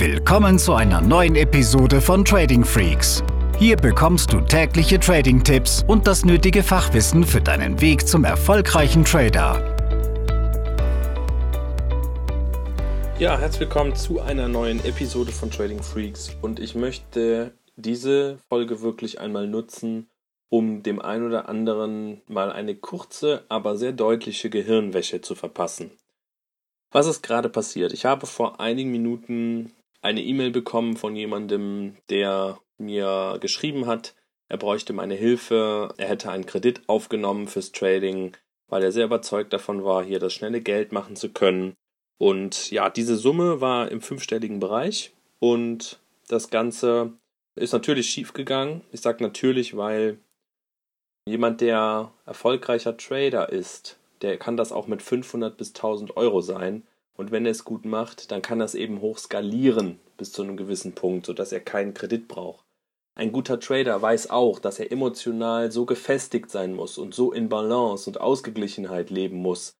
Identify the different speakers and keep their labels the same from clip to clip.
Speaker 1: Willkommen zu einer neuen Episode von Trading Freaks. Hier bekommst du tägliche Trading-Tipps und das nötige Fachwissen für deinen Weg zum erfolgreichen Trader.
Speaker 2: Ja, herzlich willkommen zu einer neuen Episode von Trading Freaks und ich möchte diese Folge wirklich einmal nutzen, um dem einen oder anderen mal eine kurze, aber sehr deutliche Gehirnwäsche zu verpassen. Was ist gerade passiert? Ich habe vor einigen Minuten eine E-Mail bekommen von jemandem, der mir geschrieben hat, er bräuchte meine Hilfe, er hätte einen Kredit aufgenommen fürs Trading, weil er sehr überzeugt davon war, hier das schnelle Geld machen zu können. Und ja, diese Summe war im fünfstelligen Bereich und das Ganze ist natürlich schiefgegangen. Ich sage natürlich, weil jemand, der erfolgreicher Trader ist, der kann das auch mit 500 bis 1000 Euro sein. Und wenn er es gut macht, dann kann das eben hoch skalieren bis zu einem gewissen Punkt, sodass er keinen Kredit braucht. Ein guter Trader weiß auch, dass er emotional so gefestigt sein muss und so in Balance und Ausgeglichenheit leben muss,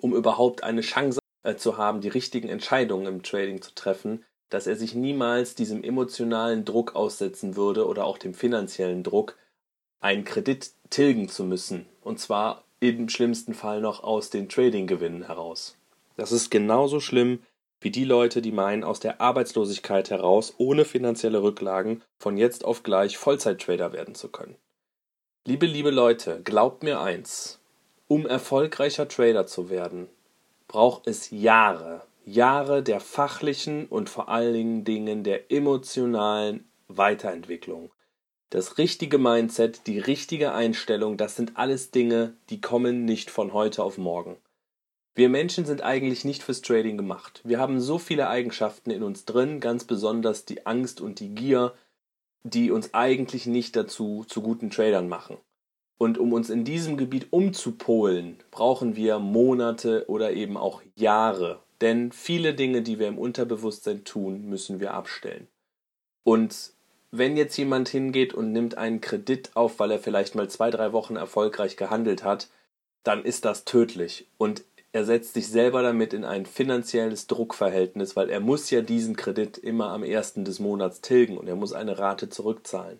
Speaker 2: um überhaupt eine Chance äh, zu haben, die richtigen Entscheidungen im Trading zu treffen, dass er sich niemals diesem emotionalen Druck aussetzen würde oder auch dem finanziellen Druck, einen Kredit tilgen zu müssen, und zwar im schlimmsten Fall noch aus den Trading-Gewinnen heraus. Das ist genauso schlimm wie die Leute, die meinen, aus der Arbeitslosigkeit heraus ohne finanzielle Rücklagen von jetzt auf gleich Vollzeit-Trader werden zu können. Liebe, liebe Leute, glaubt mir eins, um erfolgreicher Trader zu werden, braucht es Jahre, Jahre der fachlichen und vor allen Dingen der emotionalen Weiterentwicklung. Das richtige Mindset, die richtige Einstellung, das sind alles Dinge, die kommen nicht von heute auf morgen. Wir Menschen sind eigentlich nicht fürs Trading gemacht. Wir haben so viele Eigenschaften in uns drin, ganz besonders die Angst und die Gier, die uns eigentlich nicht dazu zu guten Tradern machen. Und um uns in diesem Gebiet umzupolen, brauchen wir Monate oder eben auch Jahre. Denn viele Dinge, die wir im Unterbewusstsein tun, müssen wir abstellen. Und wenn jetzt jemand hingeht und nimmt einen Kredit auf, weil er vielleicht mal zwei, drei Wochen erfolgreich gehandelt hat, dann ist das tödlich. Und er setzt sich selber damit in ein finanzielles Druckverhältnis, weil er muss ja diesen Kredit immer am ersten des Monats tilgen und er muss eine Rate zurückzahlen.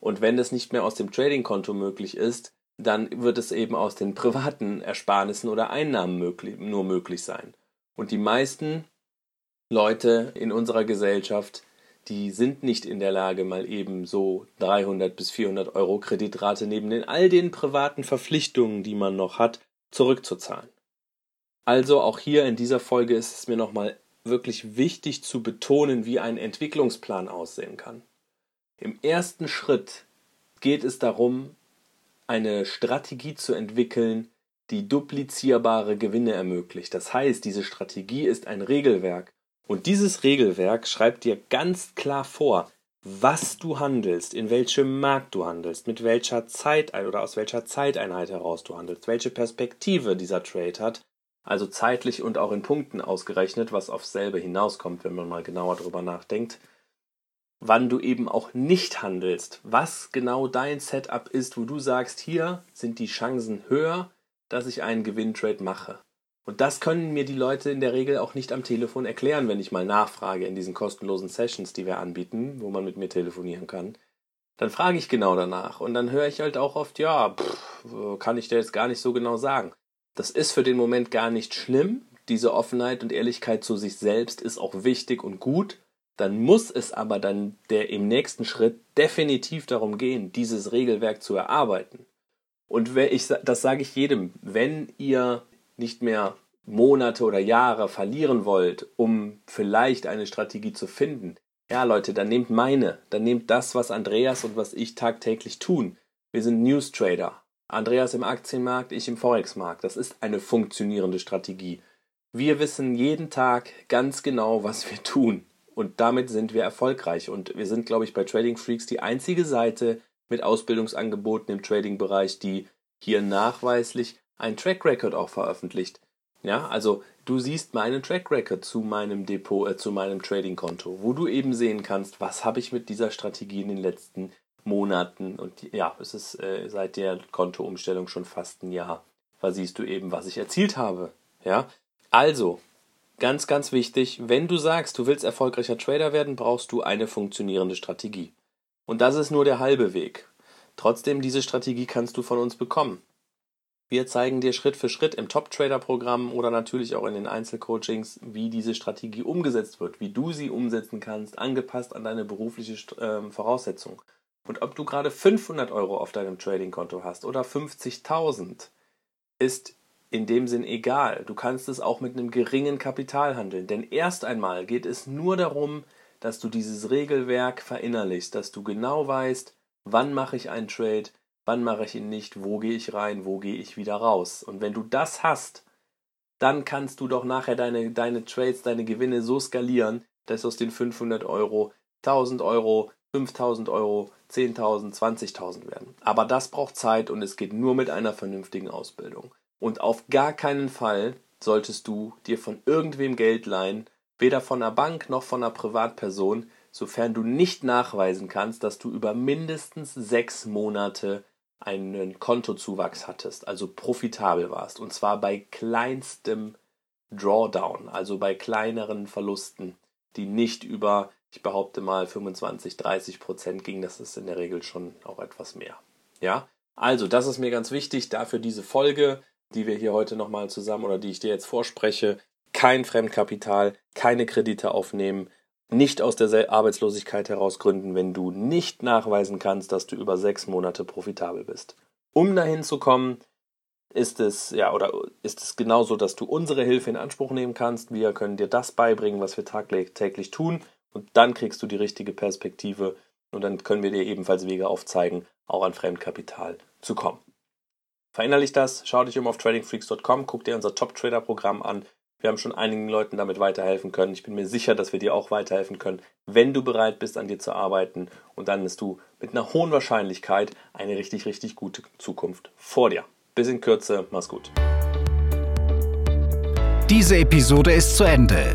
Speaker 2: Und wenn das nicht mehr aus dem Trading-Konto möglich ist, dann wird es eben aus den privaten Ersparnissen oder Einnahmen möglich, nur möglich sein. Und die meisten Leute in unserer Gesellschaft, die sind nicht in der Lage, mal eben so 300 bis 400 Euro Kreditrate neben den all den privaten Verpflichtungen, die man noch hat, zurückzuzahlen. Also auch hier in dieser Folge ist es mir nochmal wirklich wichtig zu betonen, wie ein Entwicklungsplan aussehen kann. Im ersten Schritt geht es darum, eine Strategie zu entwickeln, die duplizierbare Gewinne ermöglicht. Das heißt, diese Strategie ist ein Regelwerk. Und dieses Regelwerk schreibt dir ganz klar vor, was du handelst, in welchem Markt du handelst, mit welcher Zeit oder aus welcher Zeiteinheit heraus du handelst, welche Perspektive dieser Trade hat also zeitlich und auch in Punkten ausgerechnet, was aufs selbe hinauskommt, wenn man mal genauer drüber nachdenkt, wann du eben auch nicht handelst, was genau dein Setup ist, wo du sagst, hier sind die Chancen höher, dass ich einen Gewinntrade mache. Und das können mir die Leute in der Regel auch nicht am Telefon erklären, wenn ich mal nachfrage in diesen kostenlosen Sessions, die wir anbieten, wo man mit mir telefonieren kann. Dann frage ich genau danach und dann höre ich halt auch oft, ja, pff, kann ich dir jetzt gar nicht so genau sagen. Das ist für den Moment gar nicht schlimm. Diese Offenheit und Ehrlichkeit zu sich selbst ist auch wichtig und gut. Dann muss es aber dann der im nächsten Schritt definitiv darum gehen, dieses Regelwerk zu erarbeiten. Und ich, das sage ich jedem, wenn ihr nicht mehr Monate oder Jahre verlieren wollt, um vielleicht eine Strategie zu finden, ja Leute, dann nehmt meine, dann nehmt das, was Andreas und was ich tagtäglich tun. Wir sind News Trader. Andreas im Aktienmarkt, ich im Forex-Markt. Das ist eine funktionierende Strategie. Wir wissen jeden Tag ganz genau, was wir tun. Und damit sind wir erfolgreich. Und wir sind, glaube ich, bei Trading Freaks die einzige Seite mit Ausbildungsangeboten im Trading-Bereich, die hier nachweislich ein Track Record auch veröffentlicht. Ja, also du siehst meinen Track Record zu meinem Depot, äh, zu meinem Trading-Konto, wo du eben sehen kannst, was habe ich mit dieser Strategie in den letzten Monaten und ja, es ist äh, seit der Kontoumstellung schon fast ein Jahr. Da siehst du eben, was ich erzielt habe. Ja, also ganz, ganz wichtig, wenn du sagst, du willst erfolgreicher Trader werden, brauchst du eine funktionierende Strategie. Und das ist nur der halbe Weg. Trotzdem, diese Strategie kannst du von uns bekommen. Wir zeigen dir Schritt für Schritt im Top-Trader-Programm oder natürlich auch in den Einzelcoachings, wie diese Strategie umgesetzt wird, wie du sie umsetzen kannst, angepasst an deine berufliche äh, Voraussetzung. Und ob du gerade 500 Euro auf deinem Trading-Konto hast oder 50.000, ist in dem Sinn egal. Du kannst es auch mit einem geringen Kapital handeln. Denn erst einmal geht es nur darum, dass du dieses Regelwerk verinnerlichst, dass du genau weißt, wann mache ich einen Trade, wann mache ich ihn nicht, wo gehe ich rein, wo gehe ich wieder raus. Und wenn du das hast, dann kannst du doch nachher deine, deine Trades, deine Gewinne so skalieren, dass aus den 500 Euro 1000 Euro, 5000 Euro, 10.000, 20.000 werden. Aber das braucht Zeit und es geht nur mit einer vernünftigen Ausbildung. Und auf gar keinen Fall solltest du dir von irgendwem Geld leihen, weder von einer Bank noch von einer Privatperson, sofern du nicht nachweisen kannst, dass du über mindestens sechs Monate einen Kontozuwachs hattest, also profitabel warst, und zwar bei kleinstem Drawdown, also bei kleineren Verlusten, die nicht über, ich behaupte mal, 25, 30 Prozent gingen, das ist in der Regel schon auch etwas mehr. Ja, also das ist mir ganz wichtig, dafür diese Folge, die wir hier heute nochmal zusammen oder die ich dir jetzt vorspreche, kein Fremdkapital, keine Kredite aufnehmen, nicht aus der Arbeitslosigkeit heraus gründen, wenn du nicht nachweisen kannst, dass du über sechs Monate profitabel bist. Um dahin zu kommen, ist es ja oder ist es genauso, dass du unsere Hilfe in Anspruch nehmen kannst. Wir können dir das beibringen, was wir täglich tun, und dann kriegst du die richtige Perspektive und dann können wir dir ebenfalls Wege aufzeigen, auch an Fremdkapital zu kommen. Verinnerlich das, schau dich um auf tradingfreaks.com, guck dir unser Top Trader Programm an wir haben schon einigen Leuten damit weiterhelfen können. Ich bin mir sicher, dass wir dir auch weiterhelfen können, wenn du bereit bist, an dir zu arbeiten. Und dann hast du mit einer hohen Wahrscheinlichkeit eine richtig, richtig gute Zukunft vor dir. Bis in Kürze, mach's gut.
Speaker 1: Diese Episode ist zu Ende.